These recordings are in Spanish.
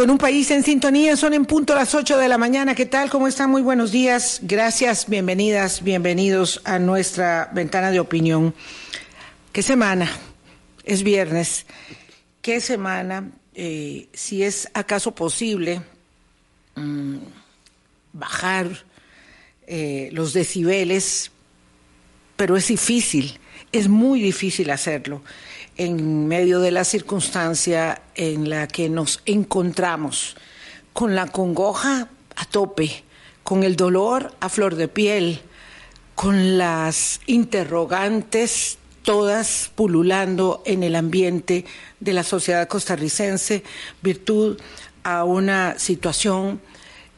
con un país en sintonía. Son en punto las 8 de la mañana. ¿Qué tal? ¿Cómo están? Muy buenos días. Gracias, bienvenidas, bienvenidos a nuestra ventana de opinión. ¿Qué semana? Es viernes. ¿Qué semana? Eh, si es acaso posible mmm, bajar eh, los decibeles, pero es difícil, es muy difícil hacerlo en medio de la circunstancia en la que nos encontramos, con la congoja a tope, con el dolor a flor de piel, con las interrogantes todas pululando en el ambiente de la sociedad costarricense, virtud a una situación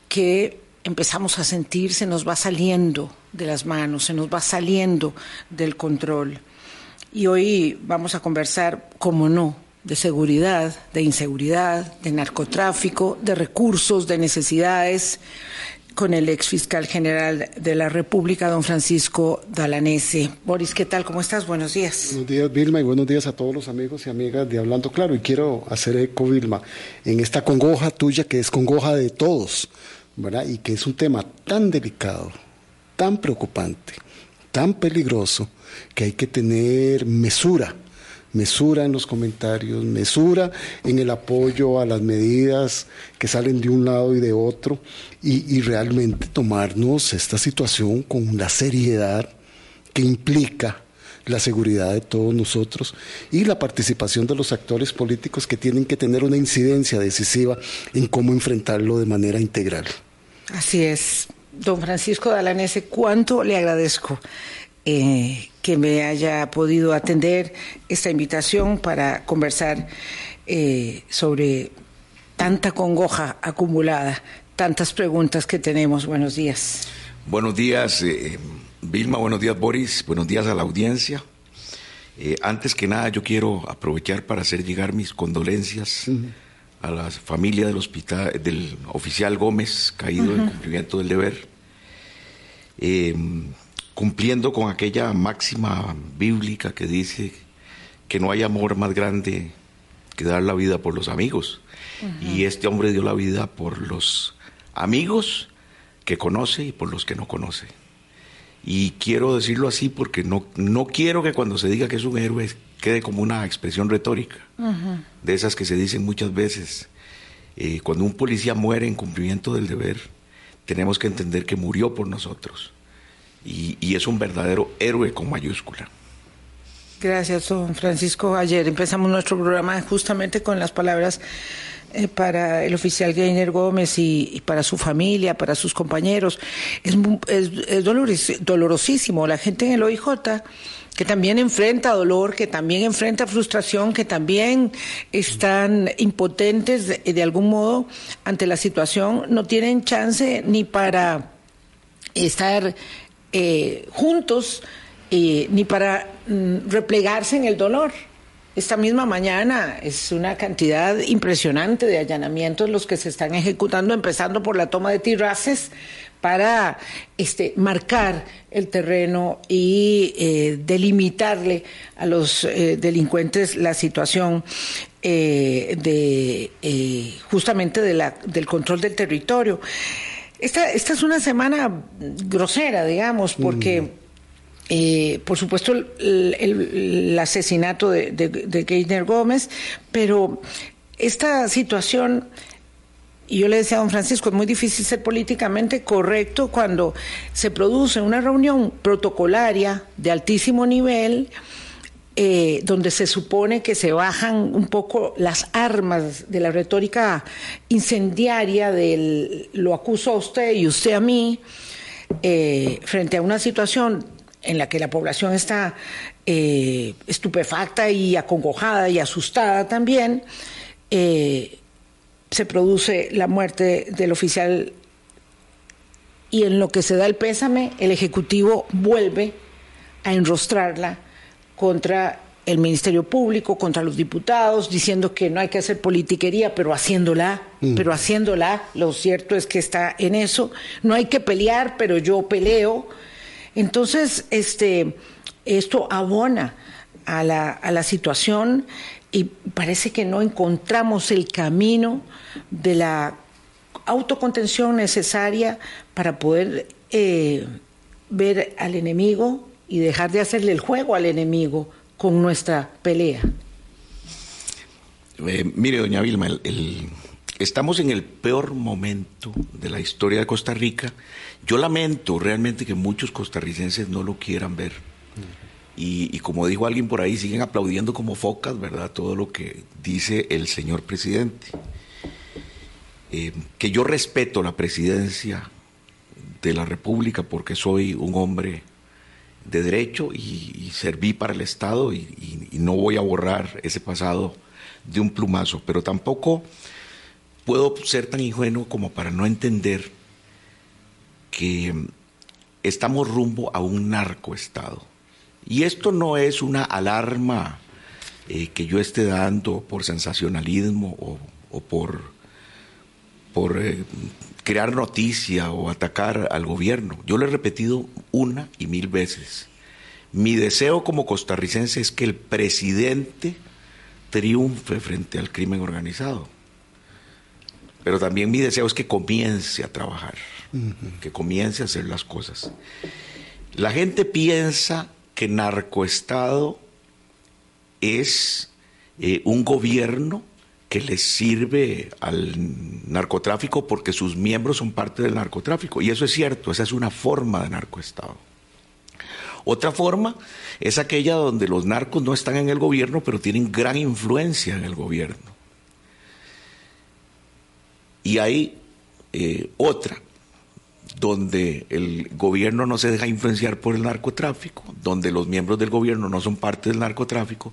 que empezamos a sentir se nos va saliendo de las manos, se nos va saliendo del control. Y hoy vamos a conversar, como no, de seguridad, de inseguridad, de narcotráfico, de recursos, de necesidades, con el ex fiscal general de la República, don Francisco Dalanese. Boris, ¿qué tal? ¿Cómo estás? Buenos días. Buenos días, Vilma, y buenos días a todos los amigos y amigas de Hablando Claro. Y quiero hacer eco, Vilma, en esta congoja tuya, que es congoja de todos, ¿verdad? Y que es un tema tan delicado, tan preocupante, tan peligroso que hay que tener mesura, mesura en los comentarios, mesura en el apoyo a las medidas que salen de un lado y de otro y, y realmente tomarnos esta situación con la seriedad que implica la seguridad de todos nosotros y la participación de los actores políticos que tienen que tener una incidencia decisiva en cómo enfrentarlo de manera integral. Así es. Don Francisco Dalanese, cuánto le agradezco eh, que me haya podido atender esta invitación para conversar eh, sobre tanta congoja acumulada, tantas preguntas que tenemos. Buenos días. Buenos días, eh, Vilma, buenos días, Boris, buenos días a la audiencia. Eh, antes que nada, yo quiero aprovechar para hacer llegar mis condolencias uh -huh. a la familia del, hospital, del oficial Gómez, caído uh -huh. en cumplimiento del deber. Eh, cumpliendo con aquella máxima bíblica que dice que no hay amor más grande que dar la vida por los amigos. Uh -huh. Y este hombre dio la vida por los amigos que conoce y por los que no conoce. Y quiero decirlo así porque no, no quiero que cuando se diga que es un héroe quede como una expresión retórica, uh -huh. de esas que se dicen muchas veces. Eh, cuando un policía muere en cumplimiento del deber, tenemos que entender que murió por nosotros y, es un verdadero héroe con mayúscula. Gracias, don Francisco. Ayer empezamos nuestro programa justamente con las palabras eh, para el oficial Gainer Gómez y, para su familia, para sus compañeros. Es, es, es dolorosísimo. La gente en el OIJ que también enfrenta dolor, que también enfrenta frustración, que también están impotentes de algún modo ante la situación, no tienen chance ni para estar eh, juntos eh, ni para mm, replegarse en el dolor. Esta misma mañana es una cantidad impresionante de allanamientos los que se están ejecutando, empezando por la toma de tiraces para este, marcar el terreno y eh, delimitarle a los eh, delincuentes la situación eh, de justamente de la, del control del territorio. Esta, esta es una semana grosera, digamos, porque... Mm. Eh, por supuesto, el, el, el asesinato de, de, de Geithner Gómez, pero esta situación, y yo le decía a don Francisco, es muy difícil ser políticamente correcto cuando se produce una reunión protocolaria de altísimo nivel. Eh, donde se supone que se bajan un poco las armas de la retórica incendiaria del lo acuso a usted y usted a mí, eh, frente a una situación en la que la población está eh, estupefacta y acongojada y asustada también, se produce la muerte del oficial y en lo que se da el pésame, el Ejecutivo vuelve a enrostrarla contra el Ministerio Público, contra los diputados, diciendo que no hay que hacer politiquería, pero haciéndola, mm. pero haciéndola, lo cierto es que está en eso, no hay que pelear, pero yo peleo, entonces, este, esto abona a, la, a la situación y parece que no encontramos el camino de la autocontención necesaria para poder eh, ver al enemigo y dejar de hacerle el juego al enemigo con nuestra pelea. Eh, mire, doña Vilma, estamos en el peor momento de la historia de Costa Rica. Yo lamento realmente que muchos costarricenses no lo quieran ver. Y, como dijo alguien por ahí, siguen aplaudiendo como focas, ¿verdad? Todo lo que dice el señor presidente. Eh, que yo respeto la presidencia de la República porque soy un hombre de derecho y, serví para el Estado y, no voy a borrar ese pasado de un plumazo, pero tampoco puedo ser tan ingenuo como para no entender que estamos rumbo a un narcoestado. Y esto no es una alarma eh, que yo esté dando por sensacionalismo o, por, por eh, crear noticia o atacar al gobierno. Yo lo he repetido una y mil veces. Mi deseo como costarricense es que el presidente triunfe frente al crimen organizado. Pero también mi deseo es que comience a trabajar, que comience a hacer las cosas. La gente piensa que narcoestado es eh, un gobierno que le sirve al narcotráfico porque sus miembros son parte del narcotráfico. Y eso es cierto, esa es una forma de narcoestado. Otra forma es aquella donde los narcos no están en el gobierno, pero tienen gran influencia en el gobierno. Y hay eh, otra, donde el gobierno no se deja influenciar por el narcotráfico, donde los miembros del gobierno no son parte del narcotráfico,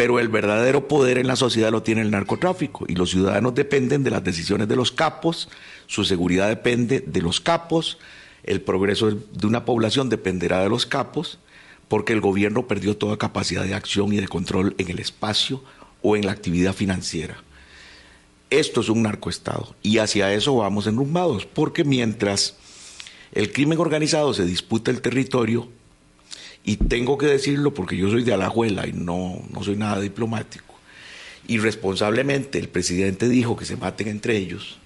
pero el verdadero poder en la sociedad lo tiene el narcotráfico y los ciudadanos dependen de las decisiones de los capos, su seguridad depende de los capos, el progreso de una población dependerá de los capos, porque el gobierno perdió toda capacidad de acción y de control en el espacio o en la actividad financiera. Esto es un narcoestado y hacia eso vamos enrumbados, porque mientras el crimen organizado se disputa el territorio, y tengo que decirlo porque yo soy de Alajuela y no, no soy nada diplomático, irresponsablemente el presidente dijo que se maten entre ellos,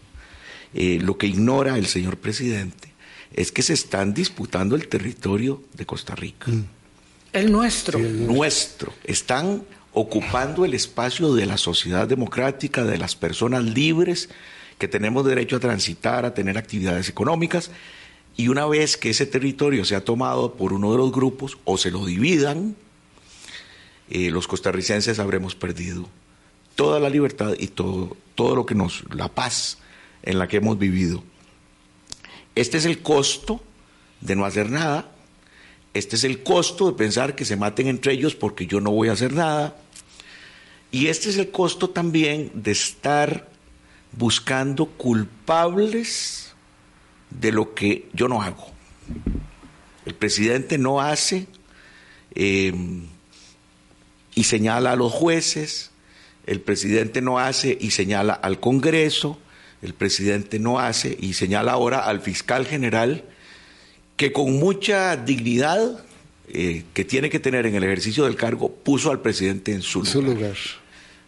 eh, lo que ignora el señor presidente es que se están disputando el territorio de Costa Rica. Mm. El nuestro. el nuestro. Están ocupando el espacio de la sociedad democrática, de las personas libres que tenemos derecho a transitar, a tener actividades económicas y una vez que ese territorio sea tomado por uno de los grupos o se lo dividan, eh, los costarricenses habremos perdido toda la libertad y todo, todo lo que nos, la paz en la que hemos vivido. Este es el costo de no hacer nada, este es el costo de pensar que se maten entre ellos porque yo no voy a hacer nada, y este es el costo también de estar buscando culpables de lo que yo no hago. El presidente no hace em, y señala a los jueces, el presidente no hace y señala al Congreso, el presidente no hace y señala ahora al fiscal general que con mucha dignidad eh, que tiene que tener en el ejercicio del cargo puso al presidente en su, lugar.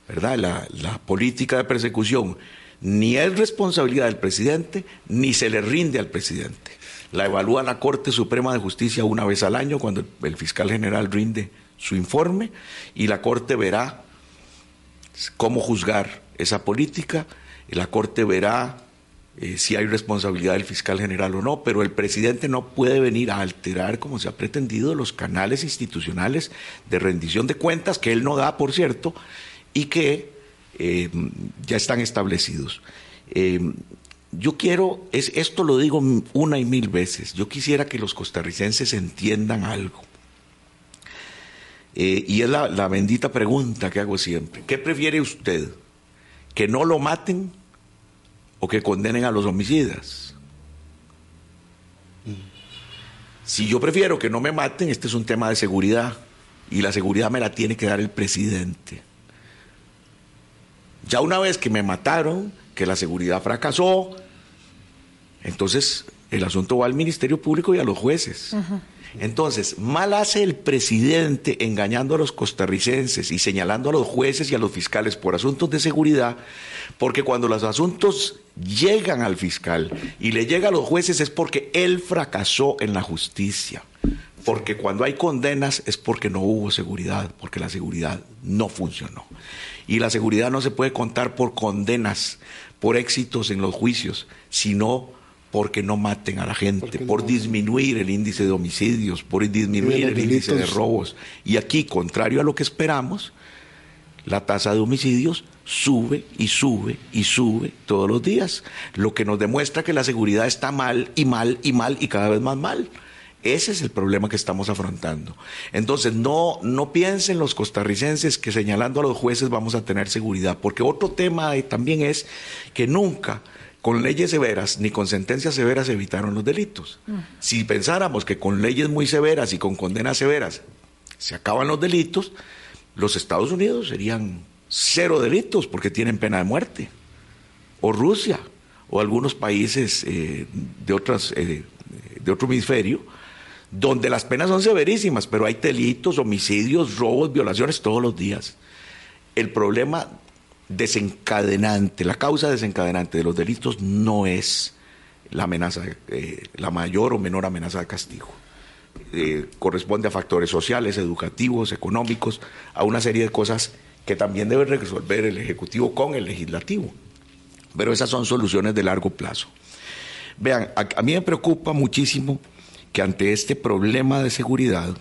¿Verdad? La, la política de persecución ni es responsabilidad del presidente, ni se le rinde al presidente. La evalúa la Corte Suprema de Justicia una vez al año, cuando el fiscal general rinde su informe, y la Corte verá cómo juzgar esa política, la Corte verá eh, si hay responsabilidad del fiscal general o no, pero el presidente no puede venir a alterar, como se ha pretendido, los canales institucionales de rendición de cuentas, que él no da, por cierto, y que eh, ya están establecidos. Eh, yo quiero, es, esto lo digo una y mil veces, yo quisiera que los costarricenses entiendan algo. Eh, y es la bendita pregunta que hago siempre. ¿Qué prefiere usted? ¿Que no lo maten o que condenen a los homicidas? Si yo prefiero que no me maten, este es un tema de seguridad y la seguridad me la tiene que dar el presidente. Ya una vez que me mataron, que la seguridad fracasó, entonces el asunto va al Ministerio Público y a los jueces. Entonces, mal hace el presidente engañando a los costarricenses y señalando a los jueces y a los fiscales por asuntos de seguridad, porque cuando los asuntos llegan al fiscal y le llega a los jueces es porque él fracasó en la justicia. Porque cuando hay condenas es porque no hubo seguridad, porque la seguridad no funcionó. Y la seguridad no se puede contar por condenas, por éxitos en los juicios, sino porque no maten a la gente, por disminuir el índice de homicidios, por disminuir el índice de robos. Y aquí, contrario a lo que esperamos, la tasa de homicidios sube y sube y sube todos los días, lo que nos demuestra que la seguridad está mal y mal y mal y cada vez más mal. Ese es el problema que estamos afrontando. Entonces, no, no piensen los costarricenses que señalando a los jueces vamos a tener seguridad, porque otro tema también es que nunca con leyes severas ni con sentencias severas evitaron los delitos. Mm. Si pensáramos que con leyes muy severas y con condenas severas se acaban los delitos, los Estados Unidos serían cero delitos porque tienen pena de muerte. O Rusia, o algunos países eh, de, otras, eh, de otro hemisferio, donde las penas son severísimas, pero hay delitos, homicidios, robos, violaciones todos los días. El problema desencadenante, la causa desencadenante de los delitos no es la amenaza, eh, la mayor o menor amenaza de castigo. Eh, corresponde a factores sociales, educativos, económicos, a una serie de cosas que también debe resolver el Ejecutivo con el Legislativo. Pero esas son soluciones de largo plazo. Vean, a mí me preocupa muchísimo que ante este problema de seguridad,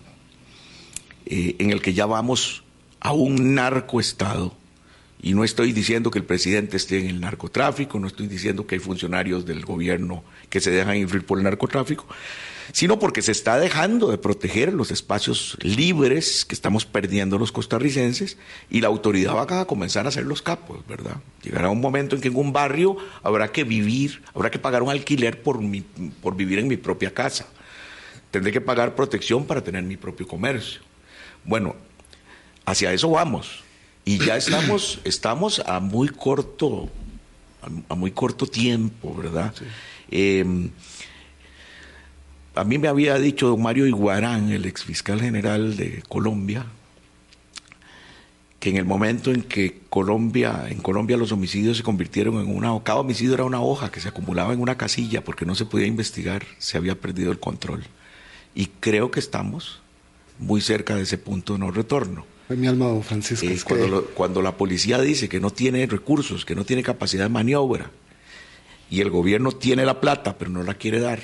eh, en el que ya vamos a un narcoestado, y no estoy diciendo que el presidente esté en el narcotráfico, no estoy diciendo que hay funcionarios del gobierno que se dejan influir por el narcotráfico, sino porque se está dejando de proteger los espacios libres que estamos perdiendo los costarricenses y la autoridad va a comenzar a hacer los capos, ¿verdad? Llegará un momento en que en un barrio habrá que vivir, habrá que pagar un alquiler por, por vivir en mi propia casa tendré que pagar protección para tener mi propio comercio. Bueno, hacia eso vamos. Y ya estamos, estamos a muy corto, a, muy corto tiempo, ¿verdad? Em, a mí me había dicho don Mario Iguarán, el ex fiscal general de Colombia, que en el momento en que Colombia, en Colombia los homicidios se convirtieron en una, cada homicidio era una hoja que se acumulaba en una casilla porque no se podía investigar, se había perdido el control. Y creo que estamos muy cerca de ese punto de no retorno. mi alma, don Francisco. Es cuando, cuando la policía dice que no tiene recursos, que no tiene capacidad de maniobra, y el gobierno tiene la plata, pero no la quiere dar,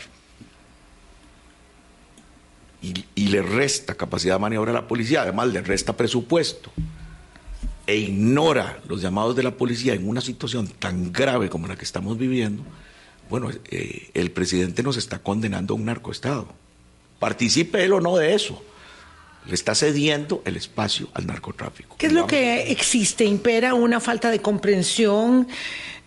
y, y, le resta capacidad de maniobra a la policía, además le resta presupuesto, e ignora los llamados de la policía en una situación tan grave como la que estamos viviendo, bueno, eh, el presidente nos está condenando a un narcoestado participe él o no de eso. Le está cediendo el espacio al narcotráfico. ¿Qué es lo que existe? ¿Impera una falta de comprensión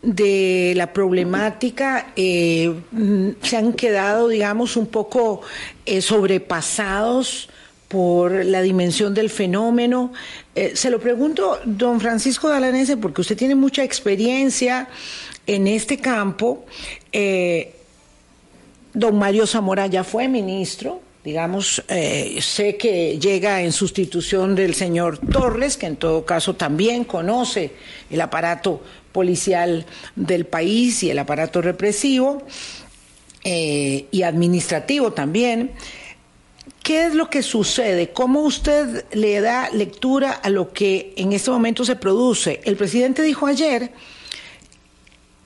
de la problemática? Eh, mm, ¿Se han quedado, digamos, un poco eh, sobrepasados? por la dimensión del fenómeno. Eh, se lo pregunto, don Francisco Dalanese, porque usted tiene mucha experiencia en este campo. Don Mario Zamora ya fue ministro, digamos, eh, sé que llega en sustitución del señor Torres, que en todo caso también conoce el aparato policial del país y el aparato represivo eh, y administrativo también. ¿Qué es lo que sucede? ¿Cómo usted le da lectura a lo que en este momento se produce? El presidente dijo ayer,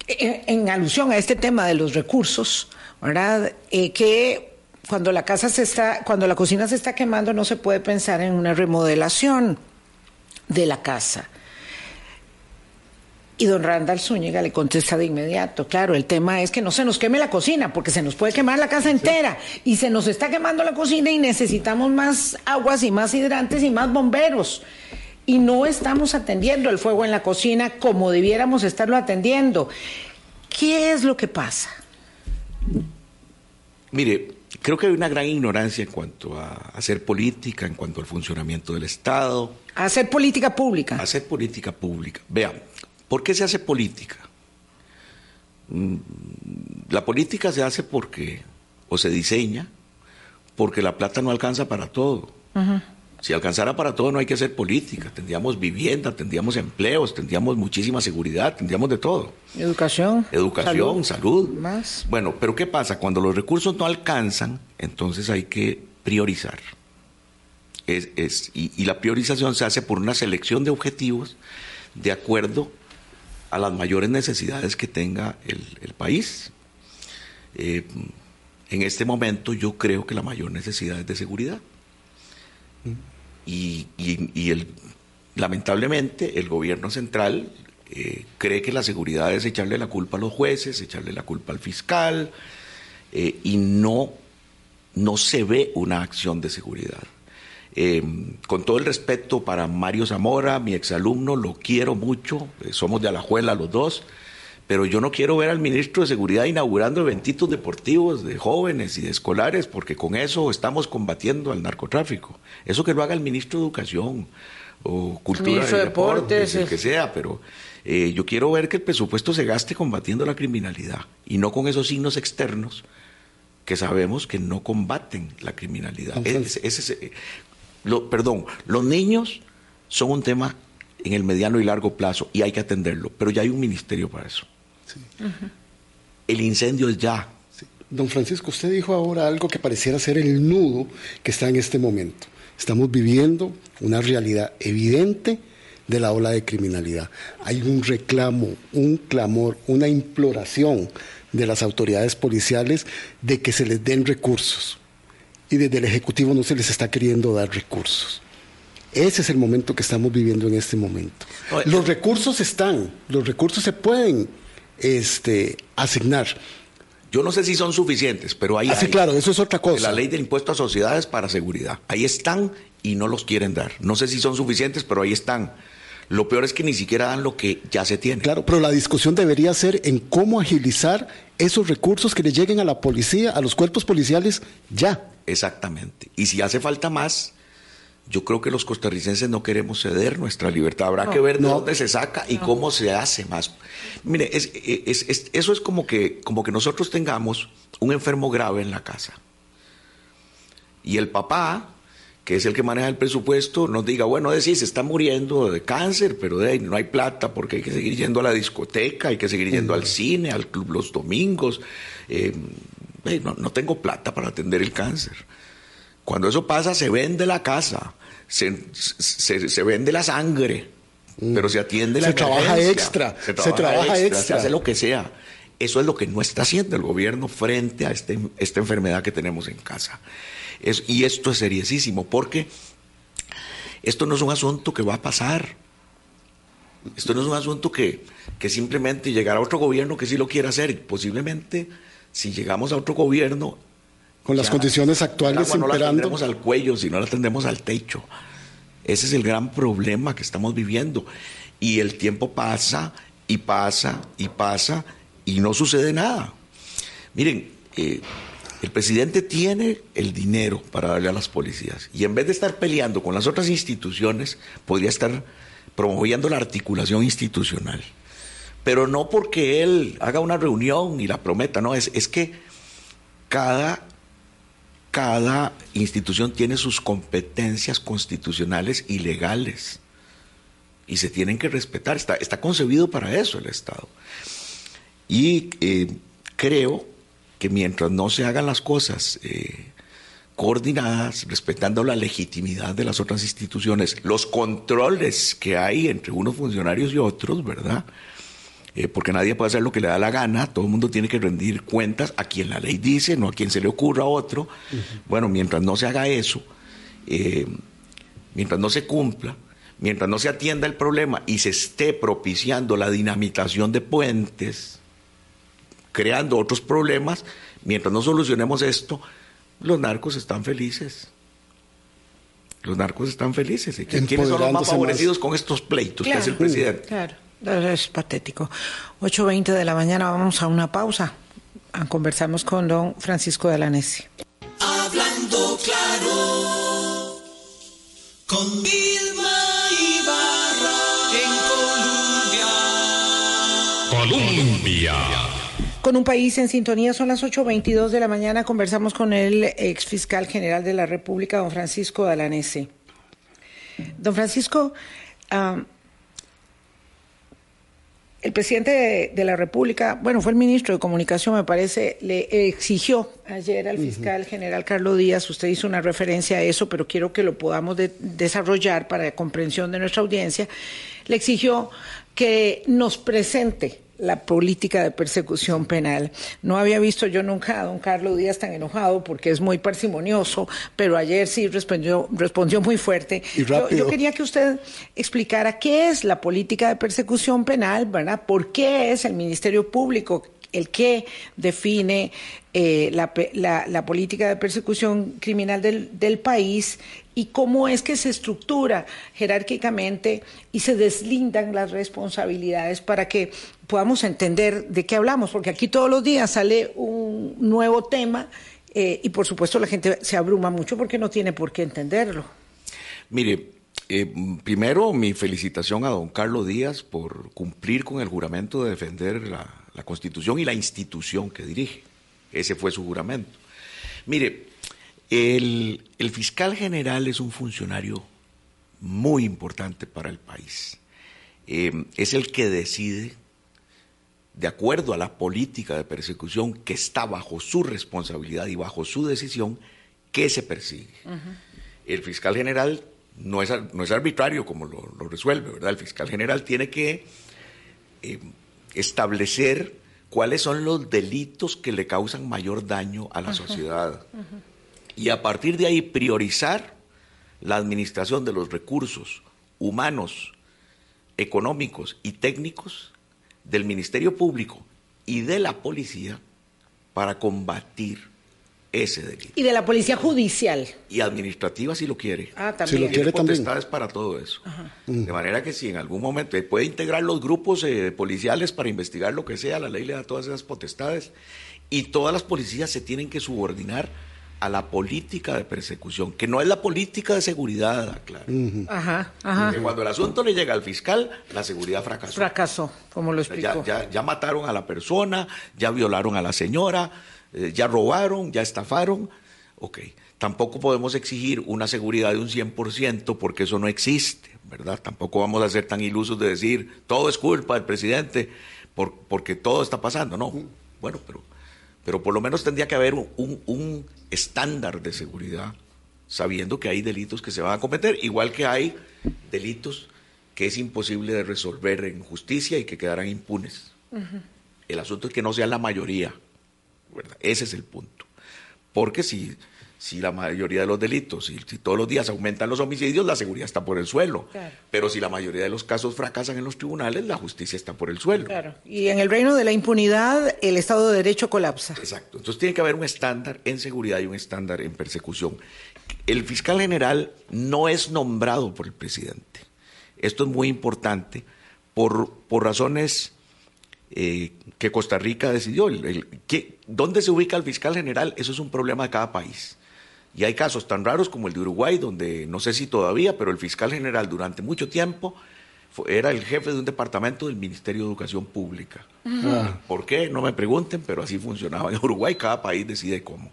en, alusión a este tema de los recursos, ¿verdad? Eh, que cuando la casa se está, cuando la cocina se está quemando, no se puede pensar en una remodelación de la casa. Y don Randall Zúñiga le contesta de inmediato, claro, el tema es que no se nos queme la cocina, porque se nos puede quemar la casa entera, y se nos está quemando la cocina y necesitamos más aguas y más hidrantes y más bomberos. Y no estamos atendiendo el fuego en la cocina como debiéramos estarlo atendiendo. ¿Qué es lo que pasa? Mire, creo que hay una gran ignorancia en cuanto a hacer política, en cuanto al funcionamiento del Estado. hacer política pública. hacer política pública. Vean, ¿por qué se hace política? Mm, la política se hace porque, o se diseña, porque la plata no alcanza para todo. Si alcanzara para todo no hay que hacer política, tendríamos vivienda, tendríamos empleos, tendríamos muchísima seguridad, tendríamos de todo. Educación. Educación, salud. Más. Bueno, pero ¿qué pasa? Cuando los recursos no alcanzan, entonces hay que priorizar. Es, y, la priorización se hace por una selección de objetivos de acuerdo a las mayores necesidades que tenga el, país. Eh, en este momento yo creo que la mayor necesidad es de seguridad. Y, el, lamentablemente el gobierno central eh, cree que la seguridad es echarle la culpa a los jueces, echarle la culpa al fiscal, eh, y no, no se ve una acción de seguridad. Eh, con todo el respeto para Mario Zamora, mi exalumno, lo quiero mucho, somos de Alajuela los dos, pero yo no quiero ver al ministro de Seguridad inaugurando eventitos deportivos de jóvenes y de escolares, porque con eso estamos combatiendo al narcotráfico. Eso que lo haga el ministro de Educación o Cultura y Deportes, el que sea, pero eh, yo quiero ver que el presupuesto se gaste combatiendo la criminalidad y no con esos signos externos que sabemos que no combaten la criminalidad. Eh, perdón, los niños son un tema en el mediano y largo plazo y hay que atenderlo, pero ya hay un ministerio para eso. El incendio es ya. Don Francisco, usted dijo ahora algo que pareciera ser el nudo que está en este momento. Estamos viviendo una realidad evidente de la ola de criminalidad. Hay un reclamo, un clamor, una imploración de las autoridades policiales de que se les den recursos. Y desde el Ejecutivo no se les está queriendo dar recursos. Ese es el momento que estamos viviendo en este momento. Los recursos están, los recursos se pueden este, asignar. Yo no sé si son suficientes, pero ahí. Ah, sí, claro, eso es otra cosa. La ley del impuesto a sociedades para seguridad. Ahí están y no los quieren dar. No sé si son suficientes, pero ahí están. Lo peor es que ni siquiera dan lo que ya se tiene. Claro, pero la discusión debería ser en cómo agilizar esos recursos que le lleguen a la policía, a los cuerpos policiales, ya. Exactamente. Y si hace falta más, yo creo que los costarricenses no queremos ceder nuestra libertad. Habrá que ver de dónde se saca y cómo se hace más. Mire, eso es como que, como que nosotros tengamos un enfermo grave en la casa. Y el papá, que es el que maneja el presupuesto, nos diga, bueno, decir, se está muriendo de cáncer, pero de ahí no hay plata porque hay que seguir yendo a la discoteca, hay que seguir yendo al cine, al club los domingos. Eh, no tengo plata para atender el cáncer. Cuando eso pasa, se vende la casa, se, se, vende la sangre, mm. pero se atiende la Se trabaja extra, se trabaja, extra, se hace lo que sea. Eso es lo que no está haciendo el gobierno frente a este, esta enfermedad que tenemos en casa. y esto es seriosísimo, porque esto no es un asunto que va a pasar. Esto no es un asunto que, que simplemente llegará otro gobierno que sí lo quiera hacer. Posiblemente, si llegamos a otro gobierno, con las condiciones actuales no la tendremos al cuello, sino la tendremos al techo. Ese es el gran problema que estamos viviendo. Y el tiempo pasa y pasa y pasa y no sucede nada. Miren, eh, el presidente tiene el dinero para darle a las policías y en vez de estar peleando con las otras instituciones, podría estar promoviendo la articulación institucional. Pero no porque él haga una reunión y la prometa, no, es, es que cada cada institución tiene sus competencias constitucionales y legales y se tienen que respetar. Está, concebido para eso el Estado. Y eh, creo que mientras no se hagan las cosas eh, coordinadas, respetando la legitimidad de las otras instituciones, los controles que hay entre unos funcionarios y otros, ¿verdad? Eh, porque nadie puede hacer lo que le da la gana, todo el mundo tiene que rendir cuentas a quien la ley dice, no a quien se le ocurra a otro. Bueno, mientras no se haga eso, eh, mientras no se cumpla, mientras no se atienda el problema y se esté propiciando la dinamitación de puentes, creando otros problemas, mientras no solucionemos esto, los narcos están felices. Los narcos están felices. ¿Quiénes son los más favorecidos con estos pleitos que hace el presidente? Claro. Es patético. 8.20 de la mañana vamos a una pausa. Conversamos con don Francisco de Alanesi. Hablando claro con Vilma Ibarra en Colombia. Colombia. Con un país en sintonía, son las 8.22 de la mañana. Conversamos con el ex fiscal general de la República, don Francisco Dalanese. Don Francisco, uh, el presidente de, de, la República, bueno, fue el ministro de Comunicación, me parece, le exigió ayer al fiscal general Carlos Díaz, usted hizo una referencia a eso, pero quiero que lo podamos de, desarrollar para la comprensión de nuestra audiencia, le exigió que nos presente la política de persecución penal. No había visto yo nunca a don Carlos Díaz tan enojado porque es muy parsimonioso, pero ayer sí respondió, respondió muy fuerte. Y yo, yo, quería que usted explicara qué es la política de persecución penal, ¿verdad? ¿Por qué es el Ministerio Público el que define eh, la, la, la, política de persecución criminal del, del, país y cómo es que se estructura jerárquicamente y se deslindan las responsabilidades para que podamos entender de qué hablamos, porque aquí todos los días sale un nuevo tema eh, y por supuesto la gente se abruma mucho porque no tiene por qué entenderlo. Mire, eh, primero mi felicitación a don Carlos Díaz por cumplir con el juramento de defender la, la Constitución y la institución que dirige. Ese fue su juramento. Mire, el, el, fiscal general es un funcionario muy importante para el país. Eh, es el que decide, de acuerdo a la política de persecución que está bajo su responsabilidad y bajo su decisión, qué se persigue. Uh -huh. El fiscal general no es, no es arbitrario como lo, lo, resuelve, ¿verdad? El fiscal general tiene que eh, establecer cuáles son los delitos que le causan mayor daño a la sociedad. Y a partir de ahí priorizar la administración de los recursos humanos, económicos y técnicos del Ministerio Público y de la policía para combatir ese delito. Y de la policía judicial. Y administrativa si lo quiere. Ah, también. Si lo quiere Tiene potestades también. para todo eso. Ajá. De manera que si en algún momento eh, puede integrar los grupos eh, policiales para investigar lo que sea, la ley le da todas esas potestades. Y todas las policías se tienen que subordinar a la política de persecución, que no es la política de seguridad, claro. Uh -huh. Ajá, ajá. Que cuando el asunto le llega al fiscal, la seguridad fracasó. Fracasó, como lo explicó. Ya, ya, ya mataron a la persona, ya violaron a la señora, eh, ya robaron, ya estafaron. Ok, tampoco podemos exigir una seguridad de un 100% porque eso no existe, ¿verdad? Tampoco vamos a ser tan ilusos de decir todo es culpa del presidente por, porque todo está pasando. No, bueno, pero, pero por lo menos tendría que haber un, un, un estándar de seguridad sabiendo que hay delitos que se van a cometer, igual que hay delitos que es imposible de resolver en justicia y que quedarán impunes. Uh -huh. El asunto es que no sea la mayoría, Ese es el punto. Porque si, si la mayoría de los delitos, si, si, todos los días aumentan los homicidios, la seguridad está por el suelo. Claro. Pero si la mayoría de los casos fracasan en los tribunales, la justicia está por el suelo. Claro. Y en el reino de la impunidad, el Estado de Derecho colapsa. Exacto. Entonces tiene que haber un estándar en seguridad y un estándar en persecución. El fiscal general no es nombrado por el presidente. Esto es muy importante por, por razones eh, que Costa Rica decidió. El, el, que, ¿Dónde se ubica el fiscal general? Eso es un problema de cada país. Y hay casos tan raros como el de Uruguay, donde no sé si todavía, pero el fiscal general durante mucho tiempo fue, era el jefe de un departamento del Ministerio de Educación Pública. Uh -huh. ¿Por qué? No me pregunten, pero así funcionaba en Uruguay, cada país decide cómo.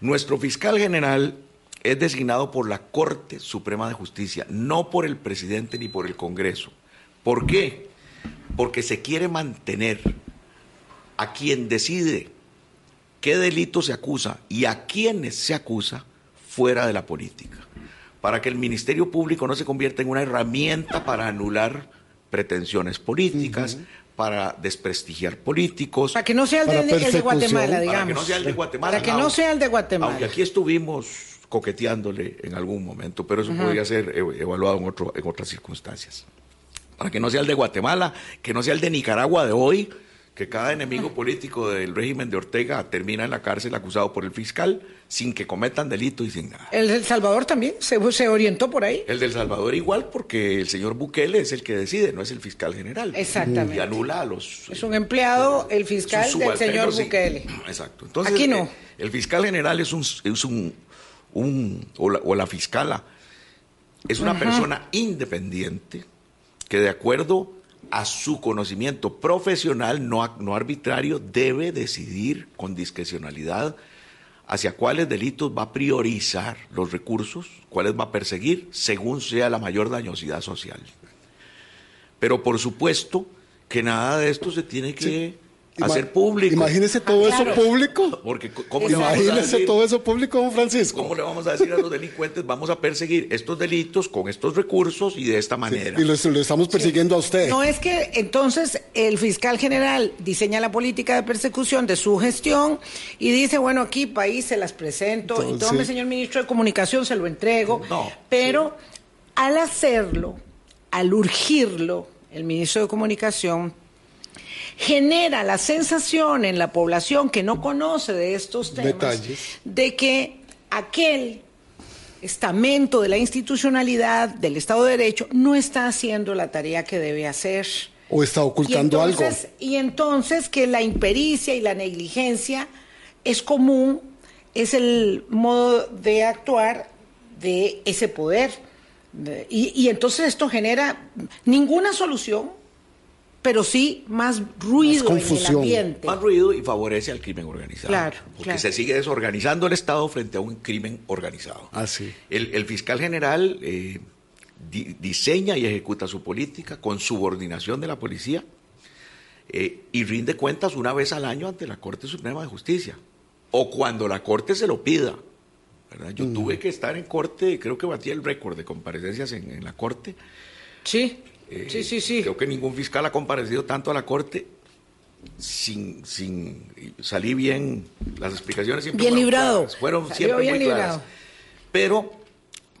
Nuestro fiscal general es designado por la Corte Suprema de Justicia, no por el presidente ni por el Congreso. ¿Por qué? Porque se quiere mantener a quien decide qué delito se acusa y a quienes se acusa fuera de la política, para que el Ministerio Público no se convierta en una herramienta para anular pretensiones políticas, uh -huh. para desprestigiar políticos. Para que no sea el de, el de, Guatemala, digamos. Para que no sea el de Guatemala. Para que no sea el de Guatemala. Aunque aquí estuvimos coqueteándole en algún momento, pero eso uh -huh. podría ser evaluado en, otro, en otras circunstancias. Para que no sea el de Guatemala, que no sea el de Nicaragua de hoy, que cada enemigo político del régimen de Ortega termina en la cárcel acusado por el fiscal sin que cometan delito y sin nada. ¿El del Salvador también se, se, orientó por ahí? El del Salvador igual porque el señor Bukele es el que decide, no es el fiscal general. Exactamente. Y anula a los... Es un empleado, el fiscal del señor Bukele. Sí. Exacto. Entonces, Aquí no. El, el, fiscal general es un... Es un, un o, la, o, la, fiscala es una persona independiente que de acuerdo a su conocimiento profesional, no, no arbitrario, debe decidir con discrecionalidad hacia cuáles delitos va a priorizar los recursos, cuáles va a perseguir, según sea la mayor dañosidad social. Pero por supuesto que nada de esto se tiene que hacer público. Imagínese todo Ah, eso claro. público. Porque ¿cómo le, vamos a Imagínese decir, todo eso público, don Francisco. ¿cómo le vamos a decir a los delincuentes vamos a perseguir estos delitos con estos recursos y de esta manera? Y lo, lo estamos persiguiendo a usted. No es que entonces el fiscal general diseña la política de persecución de su gestión y dice, bueno, aquí país se las presento, y Entonces- tome, señor ministro de Comunicación, se lo entrego. No, pero al hacerlo, al urgirlo, el ministro de Comunicación genera la sensación en la población que no conoce de estos temas Detalles. de que aquel estamento de la institucionalidad del Estado de Derecho no está haciendo la tarea que debe hacer. O está ocultando y entonces, Y entonces que la impericia y la negligencia es común, es el modo de actuar de ese poder. De- Y, y entonces esto genera ninguna solución, pero sí más ruido en el confusión. ambiente. Más ruido y favorece al crimen organizado. Claro, Porque claro. se sigue desorganizando el Estado frente a un crimen organizado. Ah, sí. El, el fiscal general eh, di- diseña y ejecuta su política con subordinación de la policía eh, y rinde cuentas una vez al año ante la Corte Suprema de Justicia o cuando la Corte se lo pida. ¿verdad? Yo tuve que estar en Corte, creo que batí el récord de comparecencias en, en la Corte. Sí, Eh, sí, sí, sí. Creo que ningún fiscal ha comparecido tanto a la Corte sin, sin salí bien, las explicaciones siempre Bien fueron librado. claras, fueron Salió siempre bien muy claras. Pero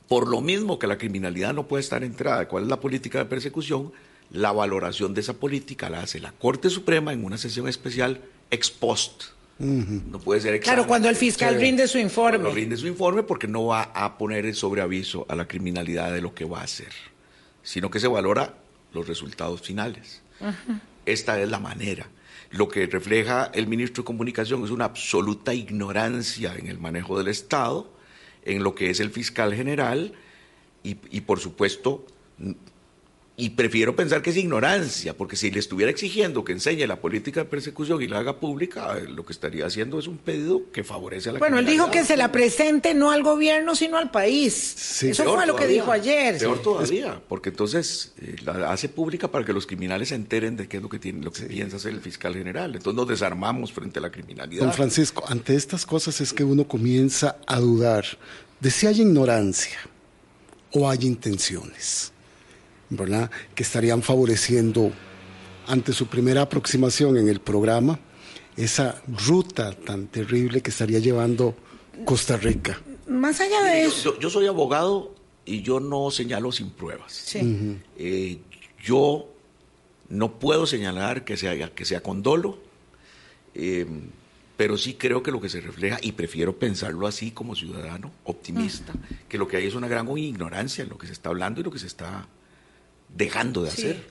por lo mismo que la criminalidad no puede estar entrada, ¿cuál es la política de persecución? La valoración de esa política la hace la Corte Suprema en una sesión especial ex post. No puede ser ex Claro, cuando el fiscal Sí. rinde su informe. Cuando rinde su informe porque no va a poner sobre aviso a la criminalidad de lo que va a hacer, sino que se valora los resultados finales. Esta es la manera. Lo que refleja el ministro de Comunicación es una absoluta ignorancia en el manejo del Estado, en lo que es el fiscal general y, y por supuesto, y prefiero pensar que es ignorancia, porque si le estuviera exigiendo que enseñe la política de persecución y la haga pública, eh, lo que estaría haciendo es un pedido que favorece a la Bueno, él dijo que se la presente no al gobierno, sino al país. Sí. Eso fue lo que dijo ayer. Peor todavía, porque entonces eh, la hace pública para que los criminales se enteren de qué es lo que tiene, lo que piensa hacer el fiscal general. Entonces nos desarmamos frente a la criminalidad. Don Francisco, ante estas cosas es que uno comienza a dudar de si hay ignorancia o hay intenciones, ¿verdad? Que estarían favoreciendo ante su primera aproximación en el programa esa ruta tan terrible que estaría llevando Costa Rica. Más allá de eso. yo, yo soy abogado y yo no señalo sin pruebas. Sí. Eh, yo no puedo señalar que sea, que sea con dolo, eh, pero sí creo que lo que se refleja, y prefiero pensarlo así como ciudadano optimista, que lo que hay es una gran ignorancia en lo que se está hablando y lo que se está dejando de Sí. hacer.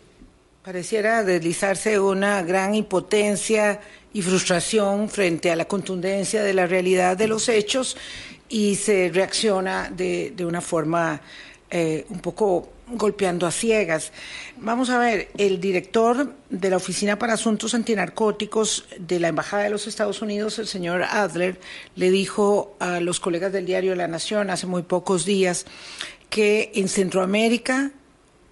Pareciera deslizarse una gran impotencia y frustración frente a la contundencia de la realidad de los hechos y se reacciona de, de una forma eh, un poco golpeando a ciegas. Vamos a ver, el director de la Oficina para Asuntos Antinarcóticos de la Embajada de los Estados Unidos, el señor Adler, le dijo a los colegas del diario La Nación hace muy pocos días que en Centroamérica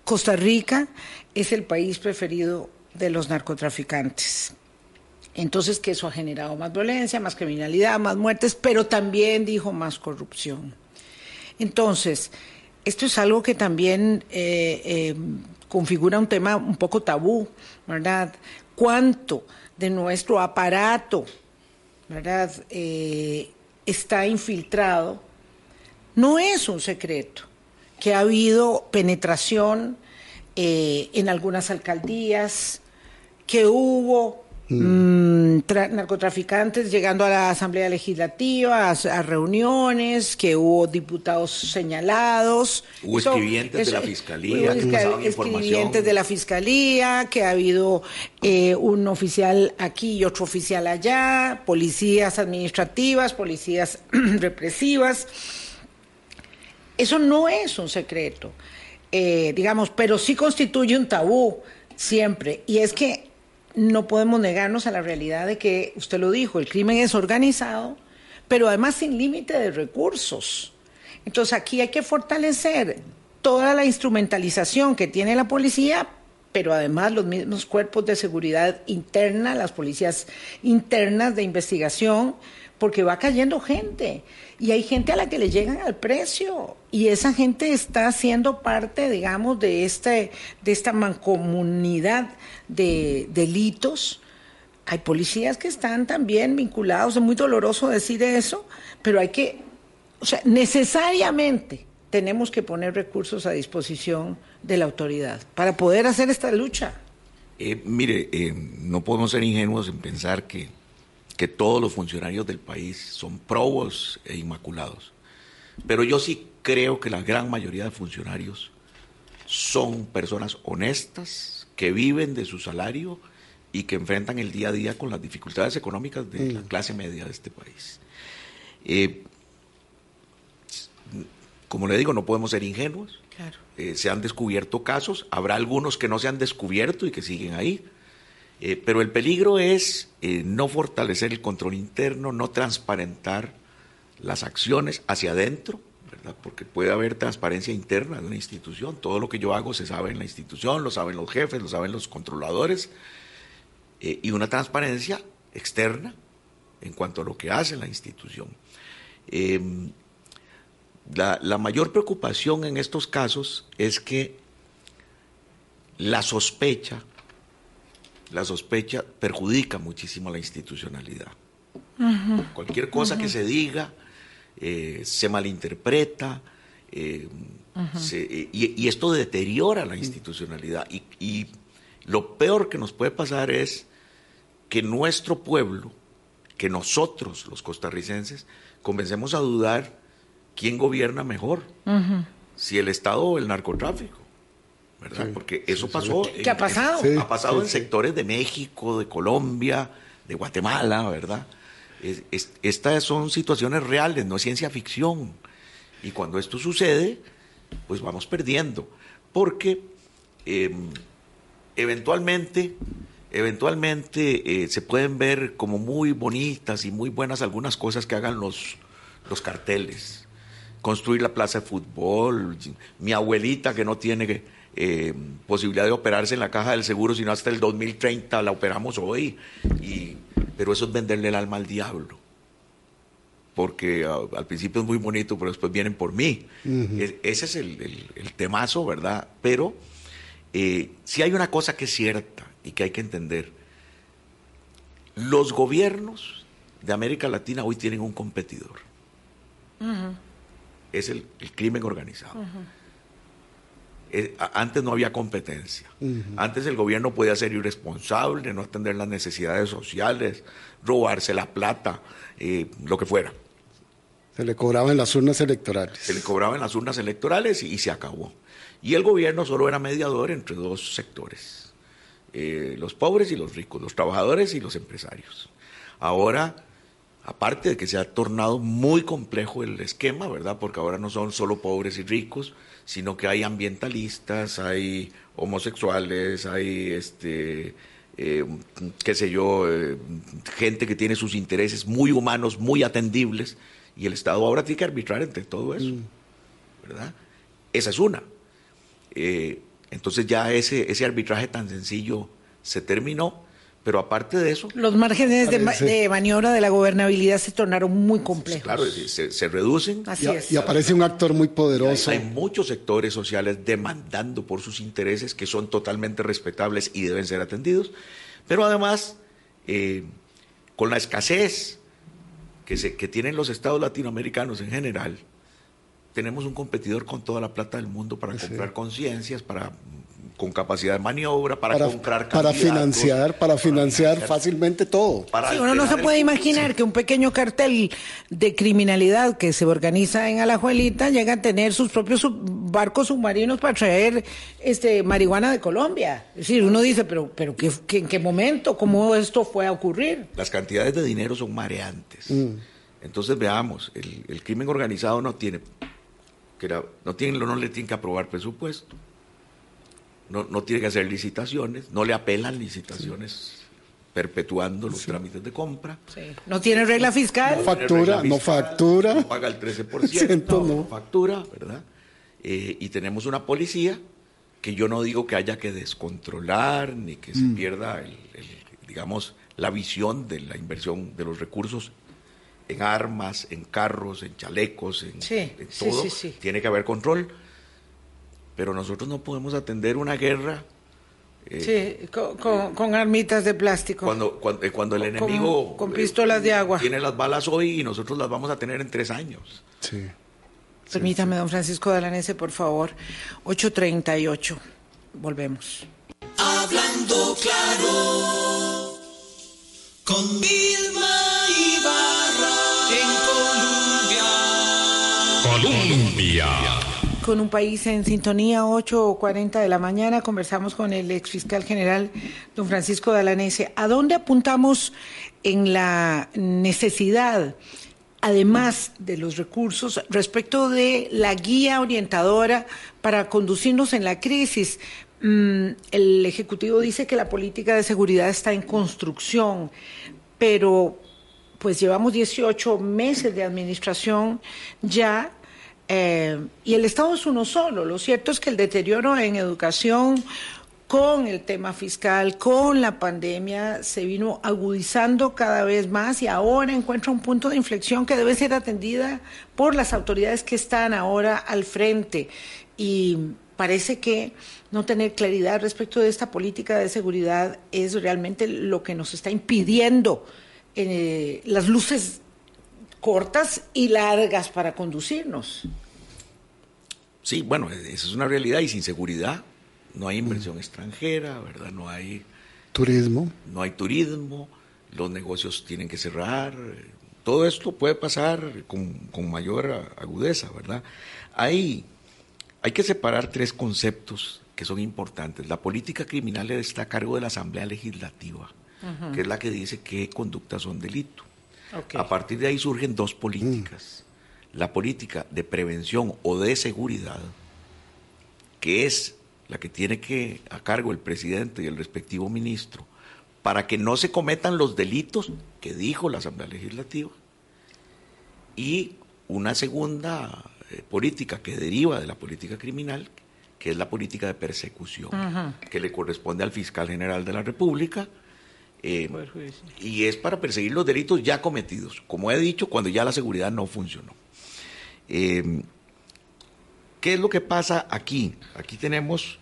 Costa Rica es el país preferido de los narcotraficantes. Entonces, que eso ha generado más violencia, más criminalidad, más muertes, pero también, dijo, más corrupción. Entonces, esto es algo que también eh, eh, configura un tema un poco tabú, ¿verdad? ¿Cuánto de nuestro aparato, ¿verdad?, eh, está infiltrado? No es un secreto que ha habido penetración eh, en algunas alcaldías, que hubo mm, tra- narcotraficantes llegando a la Asamblea Legislativa, a, a reuniones, que hubo diputados señalados. Hubo escribientes de la Fiscalía hubo que información. escribientes de la Fiscalía, que ha habido eh, un oficial aquí y otro oficial allá, policías administrativas, policías represivas. Eso no es un secreto, eh, digamos, pero sí constituye un tabú. Siempre. Y es que no podemos negarnos a la realidad de que, usted lo dijo, el crimen es organizado, pero además sin límite de recursos. Entonces aquí hay que fortalecer toda la instrumentalización que tiene la policía, pero además los mismos cuerpos de seguridad interna, las policías internas de investigación, porque va cayendo gente y hay gente a la que le llegan al precio y esa gente está siendo parte, digamos, de este de esta mancomunidad de delitos. Hay policías que están también vinculados, es muy doloroso decir eso, pero hay que, o sea, necesariamente tenemos que poner recursos a disposición de la autoridad para poder hacer esta lucha. Eh, mire, eh, no podemos ser ingenuos en pensar que que todos los funcionarios del país son probos e inmaculados. Pero yo sí creo que la gran mayoría de funcionarios son personas honestas, que viven de su salario y que enfrentan el día a día con las dificultades económicas de la mm. clase media de este país. Eh, como le digo, no podemos ser ingenuos. Eh, se han descubierto casos, habrá algunos que no se han descubierto y que siguen ahí. Eh, pero el peligro es eh, no fortalecer el control interno, no transparentar las acciones hacia adentro, ¿verdad? porque puede haber transparencia interna en una institución. Todo lo que yo hago se sabe en la institución, lo saben los jefes, lo saben los controladores, eh, y una transparencia externa en cuanto a lo que hace la institución. Em, la mayor preocupación en estos casos es que la sospecha la sospecha perjudica muchísimo a la institucionalidad. Cualquier cosa que se diga eh, se malinterpreta eh, y, esto deteriora la institucionalidad. Y, lo peor que nos puede pasar es que nuestro pueblo, que nosotros los costarricenses, comencemos a dudar quién gobierna mejor, si el Estado o el narcotráfico. ¿Verdad? Porque eso pasó. ¿Qué ha pasado? ha pasado en sectores de México, de Colombia, de Guatemala, ¿verdad? estas son situaciones reales, no es ciencia ficción. Y cuando esto sucede, pues vamos perdiendo. Porque em, eventualmente, eventualmente eh, se pueden ver como muy bonitas y muy buenas algunas cosas que hagan los, los carteles. Construir la plaza de fútbol, mi abuelita que no tiene que eh, posibilidad de operarse en la caja del seguro, sino hasta el 2030 la operamos hoy. Y, pero eso es venderle el alma al diablo. Porque al principio es muy bonito, pero después vienen por mí. ese es el, temazo, ¿verdad? Pero eh, si hay una cosa que es cierta y que hay que entender. Los gobiernos de América Latina hoy tienen un competidor. Es el, crimen organizado. Eh, antes no había competencia. Antes el gobierno podía ser irresponsable, no atender las necesidades sociales, robarse la plata, eh, lo que fuera. Se le cobraba en las urnas electorales. Se le cobraba en las urnas electorales y, se acabó. Y el gobierno solo era mediador entre dos sectores, eh, los pobres y los ricos, los trabajadores y los empresarios. Ahora, aparte de que se ha tornado muy complejo el esquema, ¿verdad? Porque ahora no son solo pobres y ricos, sino que hay ambientalistas, hay homosexuales, hay este eh, qué sé yo, eh, gente que tiene sus intereses muy humanos, muy atendibles, y el Estado ahora tiene que arbitrar entre todo eso, mm. ¿verdad? Esa es una. Eh, entonces ya ese, ese arbitraje tan sencillo se terminó pero aparte de eso... Los márgenes de, maniobra de la gobernabilidad se tornaron muy complejos. Claro, se, reducen. Así y, es. y, aparece un actor muy poderoso. Hay, muchos sectores sociales demandando por sus intereses que son totalmente respetables y deben ser atendidos. Pero además, eh, con la escasez que, se, que tienen los estados latinoamericanos en general, tenemos un competidor con toda la plata del mundo para comprar conciencias, para con capacidad de maniobra para, comprar para financiar para financiar fácilmente todo. uno no se puede imaginar que un pequeño cartel de criminalidad que se organiza en Alajuelita llega a tener sus propios barcos submarinos para traer este marihuana de Colombia. Es decir uno dice pero pero ¿qué, en qué momento cómo esto fue a ocurrir las cantidades de dinero son mareantes. Mm. entonces veamos el, crimen organizado no tiene que no tiene no le tiene que aprobar presupuesto no, no tiene que hacer licitaciones, no le apelan licitaciones perpetuando los trámites de compra. Sí. No tiene regla fiscal. No factura, no factura. No paga el 13%, no. no factura, ¿verdad? Eh, y tenemos una policía que yo no digo que haya que descontrolar ni que se pierda, el, el, digamos, la visión de la inversión de los recursos en armas, en carros, en chalecos, en, Sí, en sí, todo. sí, sí. Tiene que haber control. Pero nosotros no podemos atender una guerra Sí, con, con- con armitas de plástico. cuando, cuando, eh, cuando el Con- enemigo con eh, pistolas de agua. tiene las balas hoy y nosotros las vamos a tener en tres años. Sí. Permítame, don Francisco Dalanese, por favor. 838. Volvemos. Hablando claro, con Vilma Ibarra en Colombia. Colombia. Con un país en sintonía, 8 o 40 de la mañana, conversamos con el exfiscal general, don Francisco Dalanese. ¿A dónde apuntamos en la necesidad, además de los recursos, respecto de la guía orientadora para conducirnos en la crisis? Mm, el Ejecutivo dice que la política de seguridad está en construcción, pero pues llevamos 18 meses de administración ya eh, y el Estado es uno solo. Lo cierto es que el deterioro en educación con el tema fiscal, con la pandemia, se vino agudizando cada vez más y ahora encuentra un punto de inflexión que debe ser atendida por las autoridades que están ahora al frente. Y parece que no tener claridad respecto de esta política de seguridad es realmente lo que nos está impidiendo eh, las luces cortas y largas para conducirnos. Sí, bueno, esa es una realidad y sin seguridad no hay inversión extranjera, ¿verdad? No hay, Turismo. no hay turismo, los negocios tienen que cerrar, todo esto puede pasar con, con mayor agudeza, ¿verdad? Hay, hay que separar tres conceptos que son importantes. La política criminal está a cargo de la Asamblea Legislativa, que es la que dice qué conductas son delito. A partir de ahí surgen dos políticas. La política de prevención o de seguridad, que es la que tiene que a cargo el presidente y el respectivo ministro, para que no se cometan los delitos que dijo la Asamblea Legislativa, y una segunda eh, política que deriva de la política criminal, que es la política de persecución, que le corresponde al fiscal general de la República, eh, y es para perseguir los delitos ya cometidos, como he dicho, cuando ya la seguridad no funcionó. Eh, ¿Qué es lo que pasa aquí? Aquí tenemos,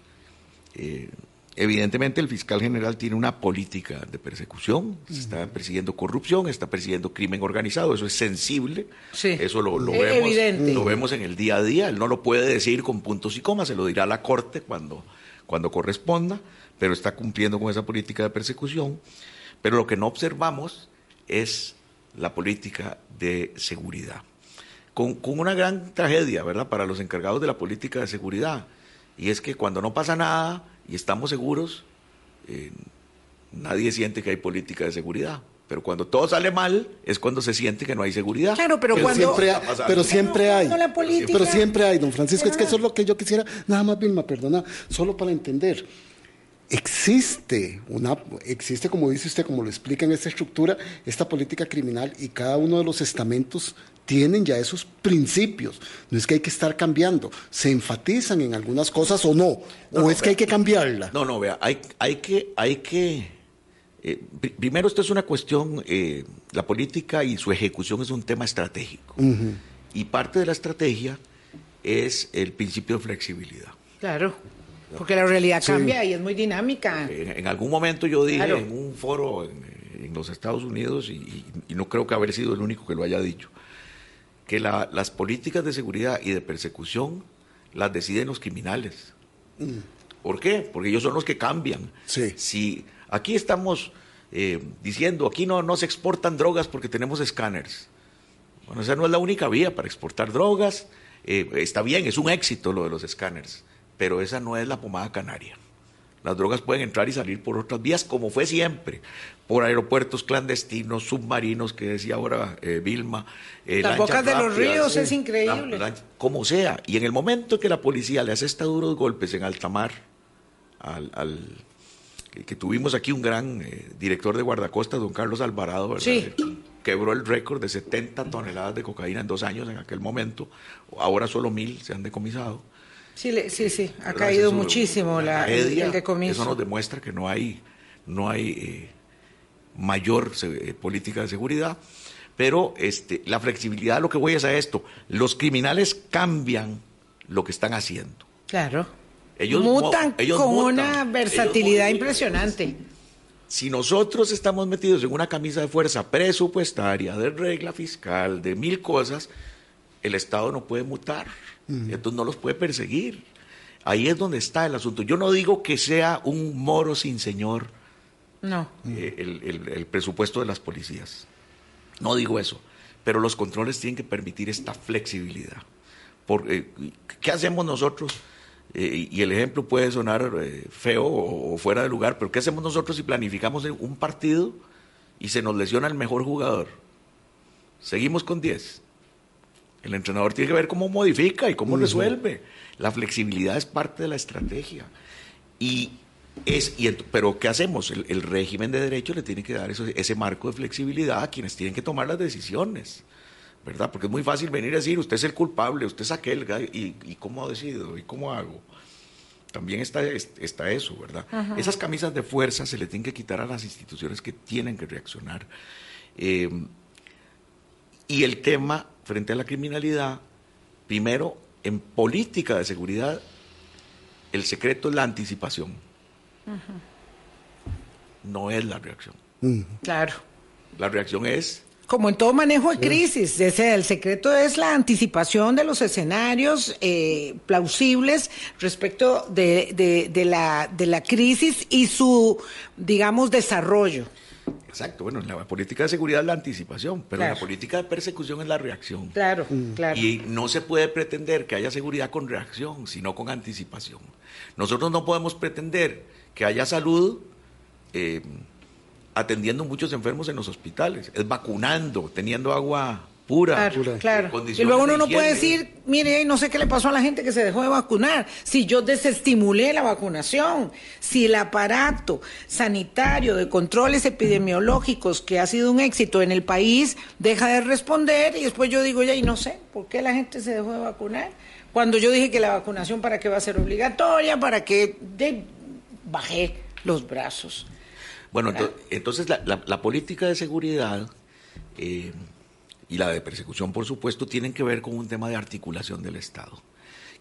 eh, evidentemente el fiscal general tiene una política de persecución, está persiguiendo corrupción, está persiguiendo crimen organizado, eso es sensible, Sí. eso lo, lo Es vemos, evidente. lo vemos en el día a día, él no lo puede decir con puntos y comas, se lo dirá a la Corte cuando, cuando corresponda, pero está cumpliendo con esa política de persecución. Pero lo que no observamos es la política de seguridad. Con, con una gran tragedia, ¿verdad?, para los encargados de la política de seguridad. Y es que cuando no pasa nada y estamos seguros, eh, nadie siente que hay política de seguridad. Pero cuando todo sale mal, es cuando se siente que no hay seguridad. Claro, pero Pero cuando... siempre, hay, pasando. pero siempre hay. cuando la política- Pero siempre hay, don Francisco. Es que eso es lo que yo quisiera, nada más, Vilma, perdona, solo para entender. Existe una, existe, como dice usted, como lo explica en esta estructura, esta política criminal y cada uno de los estamentos tienen ya esos principios. No es que hay que estar cambiando, se enfatizan en algunas cosas o no, No, o no, es que hay que cambiarla. No, no, vea, hay, hay que, hay que eh, pri- primero esto es una cuestión, eh, la política y su ejecución es un tema estratégico. Y parte de la estrategia es el principio de flexibilidad. Claro, porque la realidad cambia y es muy dinámica. En, en algún momento yo dije Claro. en un foro en, en los Estados Unidos, y, y- y no creo que haber sido el único que lo haya dicho, que la- las políticas de seguridad y de persecución las deciden los criminales. ¿Por qué? Porque ellos son los que cambian. Sí. Si aquí estamos eh, diciendo, aquí no, no se exportan drogas porque tenemos escáneres. Bueno, esa no es la única vía para exportar drogas. Eh, está bien, es un éxito lo de los escáneres, pero esa no es la pomada canaria. Las drogas pueden entrar y salir por otras vías, como fue siempre, por aeropuertos clandestinos, submarinos, que decía ahora eh, Vilma. eh, Las bocas de los ríos sí, es increíble. la- como sea. Y en el momento que la policía le asesta duros golpes en alta mar al, al- que, que tuvimos aquí un gran eh, director de guardacostas, don Carlos Alvarado, ¿verdad? Sí. quebró el récord de 70 toneladas de cocaína en dos años en aquel momento. Ahora solo mil se han decomisado. Sí, le- sí, sí, ha ¿verdad? caído Eso, muchísimo la, el, tragedia. el decomiso. Eso nos demuestra que no hay, no hay eh, mayor eh, política de seguridad. Pero este, la flexibilidad, lo que voy es a esto. Los criminales cambian lo que están haciendo. Claro. Ellos mutan ellos con mutan. una versatilidad impresionante. Si nosotros estamos metidos en una camisa de fuerza presupuestaria, de regla fiscal, de mil cosas, el Estado no puede mutar. Entonces no los puede perseguir. Ahí es donde está el asunto. Yo no digo que sea un moro sin señor No. eh, el, el- el presupuesto de las policías. No digo eso. Pero los controles tienen que permitir esta flexibilidad. Por, eh, ¿Qué hacemos nosotros? Eh, y el ejemplo puede sonar eh, feo o, o fuera de lugar, pero ¿qué hacemos nosotros si planificamos un partido y se nos lesiona el mejor jugador? Seguimos con 10. El entrenador tiene que ver cómo modifica y cómo resuelve. La flexibilidad es parte de la estrategia. Y es, y pero ¿qué hacemos? El, el régimen de derecho le tiene que dar eso- ese marco de flexibilidad a quienes tienen que tomar las decisiones. ¿Verdad? Porque es muy fácil venir a decir, usted es el culpable, usted es aquel, y, y cómo decido, y cómo hago. También está, es- está eso, ¿verdad? Esas camisas de fuerza se le tienen que quitar a las instituciones que tienen que reaccionar. Eh, y el tema frente a la criminalidad, primero, en política de seguridad, el secreto es la anticipación. No es la reacción. Claro. La reacción es Como en todo manejo de crisis, o sea, el secreto es la anticipación de los escenarios eh, plausibles respecto de, de- de la, de la crisis y su, digamos, desarrollo. Exacto, bueno, en la política de seguridad es la anticipación, pero Claro. la política de persecución es la reacción. Claro, claro. Y no se puede pretender que haya seguridad con reacción, sino con anticipación. Nosotros no podemos pretender que haya salud eh, atendiendo muchos enfermos en los hospitales, es vacunando, teniendo agua pura. Claro, pura. claro. Y luego uno no puede decir, mire, no sé qué le pasó a la gente que se dejó de vacunar. Si yo desestimulé la vacunación, si el aparato sanitario de controles epidemiológicos que ha sido un éxito en el país deja de responder y después yo digo, ya, y no sé, ¿por qué la gente se dejó de vacunar? Cuando yo dije que la vacunación para qué va a ser obligatoria, para que de- bajé los brazos. Bueno, ento- entonces la, la- la política de seguridad eh, y la de persecución, por supuesto, tienen que ver con un tema de articulación del Estado.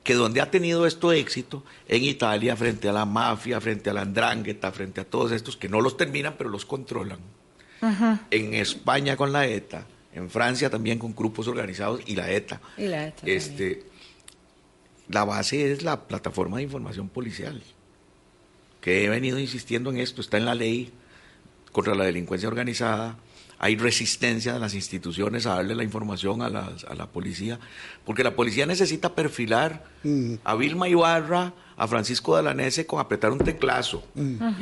Que donde ha tenido esto éxito, en Italia, frente a la mafia, frente a la andrangheta, frente a todos estos que no los terminan, pero los controlan. En España con la ETA, en Francia también con grupos organizados y la ETA. Y la ETA también. este, la base es la plataforma de información policial que he venido insistiendo en esto, está en la ley contra la delincuencia organizada, hay resistencia de las instituciones a darle la información a, las- a la policía, porque la policía necesita perfilar a Vilma Ibarra, a Francisco Dalanese con apretar un teclazo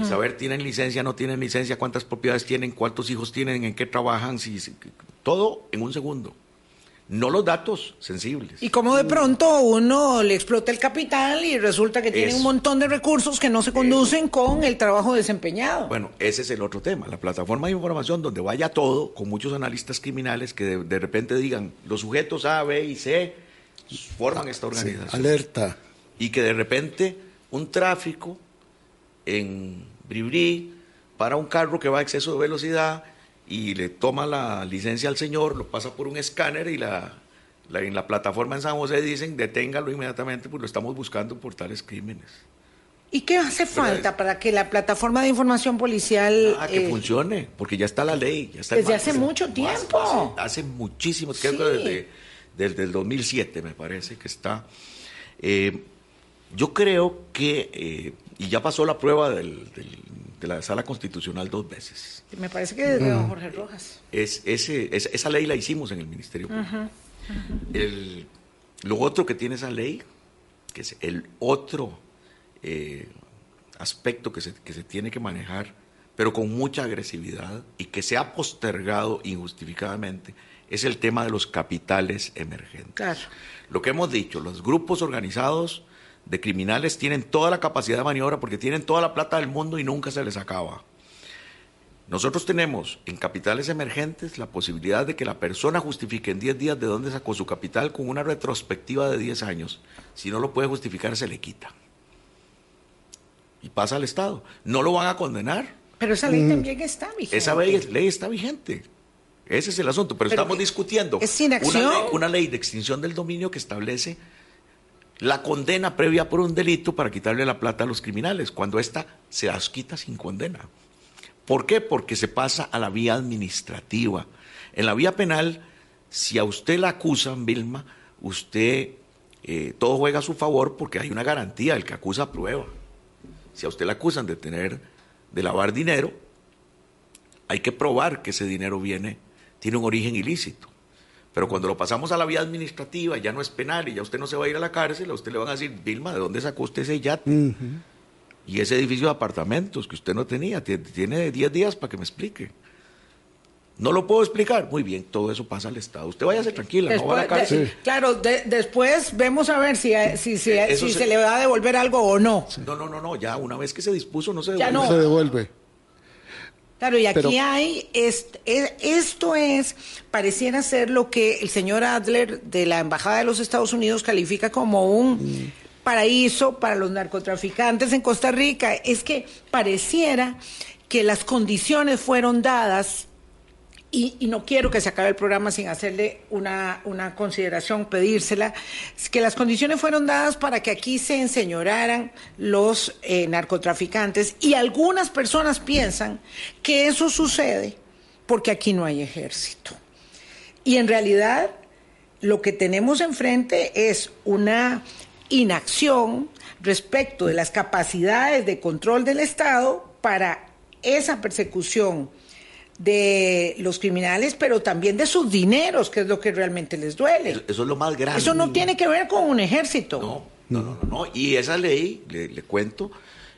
y saber tienen licencia, no tienen licencia, cuántas propiedades tienen, cuántos hijos tienen, en qué trabajan, si, si- todo en un segundo. No los datos sensibles. Y como de pronto uno le explota el capital y resulta que tiene Eso. un montón de recursos que no se conducen con el trabajo desempeñado. Bueno, ese es el otro tema, la plataforma de información donde vaya todo, con muchos analistas criminales que de, de repente digan, los sujetos A, B y C forman esta Sí, organización. alerta. y que de repente un tráfico en Bribri para un carro que va a exceso de velocidad y le toma la licencia al señor, lo pasa por un escáner y la, la- en la plataforma en San José dicen deténgalo inmediatamente porque lo estamos buscando por tales crímenes. ¿Y qué hace falta para que la plataforma de información policial... Ah, que eh, funcione, porque ya está la ley. Ya está Desde marco. hace mucho tiempo. Hace, hace muchísimo, Sí. desde, desde el 2007 me parece que está. Eh, yo creo que, eh, y ya pasó la prueba del- del- de la sala constitucional dos veces, Me parece que desde don Jorge Rojas. es, ese, es- esa ley la hicimos en el Ministerio Público. El- lo otro que tiene esa ley, que es el otro eh, aspecto que se, que se tiene que manejar, pero con mucha agresividad y que se ha postergado injustificadamente, es el tema de los capitales emergentes. Claro. Lo que hemos dicho, los grupos organizados de criminales tienen toda la capacidad de maniobra porque tienen toda la plata del mundo y nunca se les acaba. Nosotros tenemos en capitales emergentes la posibilidad de que la persona justifique en 10 días de dónde sacó su capital con una retrospectiva de 10 años. Si no lo puede justificar, se le quita. Y pasa al Estado. No lo van a condenar. Pero esa ley también está vigente. Esa ley, ley está vigente. Ese es el asunto. Pero, Pero estamos discutiendo es sin una ley, una ley de extinción del dominio que establece la condena previa por un delito para quitarle la plata a los criminales, cuando ésta se las quita sin condena. ¿Por qué? Porque se pasa a la vía administrativa. En la vía penal, si a usted la acusan, Vilma, usted eh, todo juega a su favor porque hay una garantía, el que acusa prueba. Si a usted la acusan de tener, de lavar dinero, hay que probar que ese dinero viene, tiene un origen ilícito. Pero cuando lo pasamos a la vía administrativa, ya no es penal y ya usted no se va a ir a la cárcel, a usted le van a decir, Vilma, ¿de dónde sacó usted ese yate? Y ese edificio de apartamentos que usted no tenía, tie- tiene 10 días para que me explique. No lo puedo explicar. Muy bien, todo eso pasa al Estado. Usted váyase tranquila, no va a la Después- cárcel. de- Claro, de- después vemos a ver si, si, si, Eso si se- se le va a devolver algo o no. No, no, no, no, ya una vez que se dispuso no se Ya devuelve. no. Se devuelve. Claro, y aquí Pero- hay, est- es- esto es, pareciera ser lo que el señor Adler de la Embajada de los Estados Unidos califica como un paraíso para los narcotraficantes en Costa Rica. Es que pareciera que las condiciones fueron dadas y, no quiero que se acabe el programa sin hacerle una, una consideración, pedírsela, que las condiciones fueron dadas para que aquí se enseñoraran los eh, narcotraficantes y algunas personas piensan que eso sucede porque aquí no hay ejército. Y en realidad lo que tenemos enfrente es una inacción respecto de las capacidades de control del Estado para esa persecución de los criminales, pero también de sus dineros, que es lo que realmente les duele. Eso es lo más grande. Eso no tiene que ver con un ejército. No, no, no, no, no. Y esa ley, le, le cuento,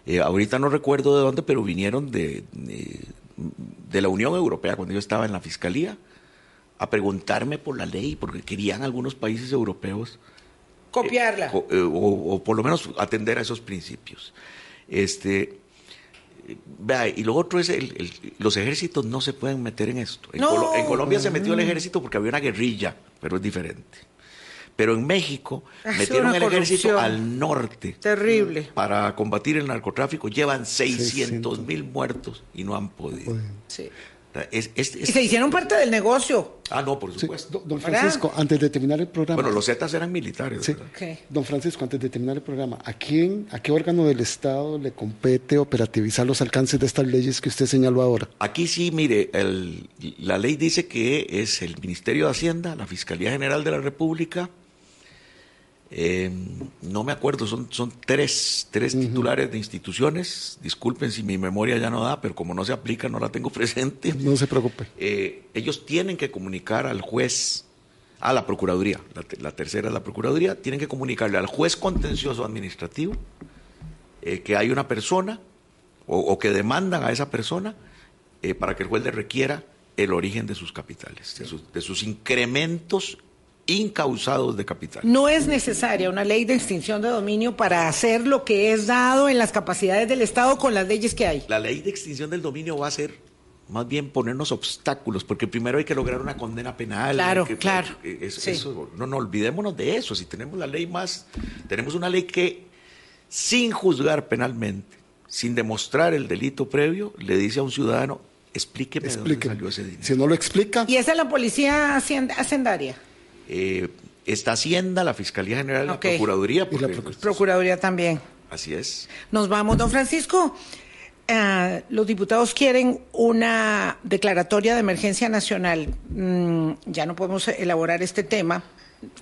eh, ahorita no recuerdo de dónde, pero vinieron de, de, de la Unión Europea cuando yo estaba en la Fiscalía a preguntarme por la ley, porque querían algunos países europeos Copiarla. eh, co- eh, o, o por lo menos atender a esos principios. Este, vea, y lo otro es, el, el- los ejércitos no se pueden meter en esto. En, No. Colo- en Colombia se metió el ejército porque había una guerrilla, pero es diferente. Pero en México metieron el ejército al norte Terrible. para combatir el narcotráfico. Llevan 600 600. mil muertos y no han podido. Sí. Es- es- es- Y se hicieron parte del negocio. ah, no, por supuesto. do- Don ¿Verdad? Francisco, antes de terminar el programa. Bueno, los Zetas eran militares. Sí. Don Francisco, antes de terminar el programa, ¿a quién, a qué órgano del Estado le compete operativizar los alcances de estas leyes que usted señaló ahora? Aquí sí, mire, el- la ley dice que es el Ministerio de Hacienda, la Fiscalía General de la República. Eh, no me acuerdo, son, son tres, tres titulares de instituciones. Disculpen si mi memoria ya no da, pero como no se aplica, no la tengo presente. No se preocupe. Eh, ellos tienen que comunicar al juez, a la Procuraduría, la, te- la tercera es la Procuraduría, tienen que comunicarle al juez contencioso administrativo eh, que hay una persona o, o que demandan a esa persona eh, para que el juez le requiera el origen de sus capitales, de sus, de sus incrementos incausados de capital. No es necesaria una ley de extinción de dominio para hacer lo que es dado en las capacidades del Estado con las leyes que hay. La ley de extinción del dominio va a ser más bien ponernos obstáculos, porque primero hay que lograr una condena penal. Claro, que- claro, eso- sí. eso- no, no olvidémonos de eso. Si tenemos la ley más, tenemos una ley que sin juzgar penalmente, sin demostrar el delito previo, le dice a un ciudadano, explíqueme de dónde Explíqueme. salió ese dinero. Si no lo explica, Y esa es la policía hacien- hacendaria, Eh, esta Hacienda, la Fiscalía General, Ok. la Procuraduría, Y la porque, Procuraduría. pues, Procuraduría también. así es. Nos vamos, don Francisco. Ah, los diputados quieren una declaratoria de emergencia nacional. Mm, ya no podemos elaborar este tema.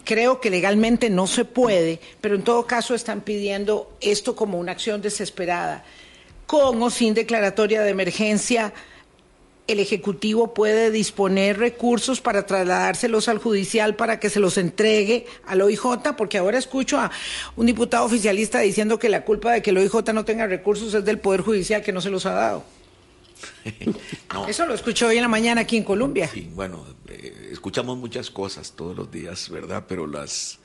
Creo que legalmente no se puede, pero en todo caso están pidiendo esto como una acción desesperada. Con o sin declaratoria de emergencia, el Ejecutivo puede disponer recursos para trasladárselos al judicial para que se los entregue al OIJ, porque ahora escucho a un diputado oficialista diciendo que la culpa de que el OIJ no tenga recursos es del Poder Judicial que no se los ha dado. No, Eso lo escucho hoy en la mañana aquí en Colombia. Sí, bueno, eh, escuchamos muchas cosas todos los días, ¿verdad? Pero las...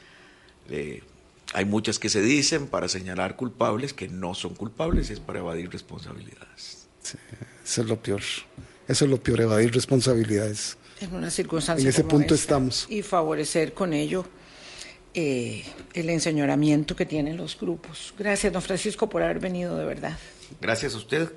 eh, hay muchas que se dicen para señalar culpables que no son culpables, es para evadir responsabilidades. Sí, eso es lo peor. Eso es lo peor, evadir responsabilidades. En una circunstancia En ese como punto esta. estamos. Y favorecer con ello eh, el enseñoramiento que tienen los grupos. Gracias, don Francisco, por haber venido, de verdad. Gracias a usted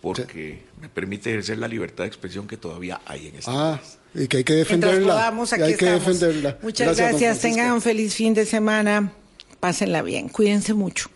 porque me permite ejercer la libertad de expresión que todavía hay en este Ah, país. y que hay que Mientras defenderla. podamos, y aquí hay que estamos. defenderla. Muchas gracias. Francisco. Tengan un feliz fin de semana. Pásenla bien. Cuídense mucho.